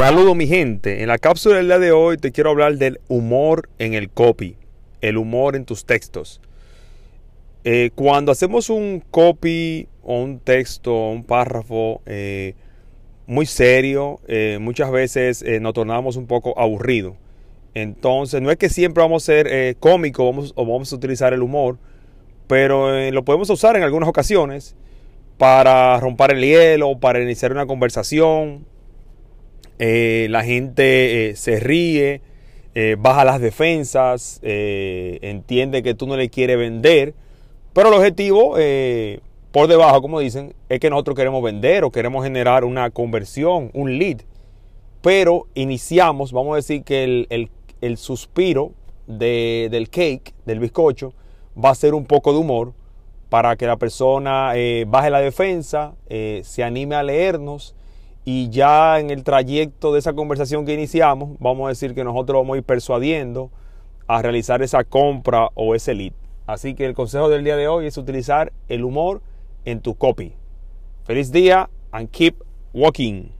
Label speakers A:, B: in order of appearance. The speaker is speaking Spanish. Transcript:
A: Saludos mi gente, en la cápsula del día de hoy te quiero hablar del humor en el copy, el humor en tus textos. Eh, cuando hacemos un copy o un texto, un párrafo eh, muy serio, eh, muchas veces nos tornamos un poco aburridos. Entonces, no es que siempre vamos a ser cómicos vamos, o vamos a utilizar el humor, pero lo podemos usar en algunas ocasiones para romper el hielo, para iniciar una conversación, eh, la gente eh, se ríe, eh, baja las defensas, entiende que tú no le quieres vender, pero el objetivo por debajo, como dicen, es que nosotros queremos vender o queremos generar una conversión, un lead. Pero iniciamos, vamos a decir que el, suspiro del cake, del bizcocho, va a ser un poco de humor para que la persona baje la defensa, se anime a leernos y ya en el trayecto de esa conversación que iniciamos, vamos a decir que nosotros vamos a ir persuadiendo a realizar esa compra o ese lead. Así que el consejo del día de hoy es utilizar el humor en tu copy. Feliz día and keep walking.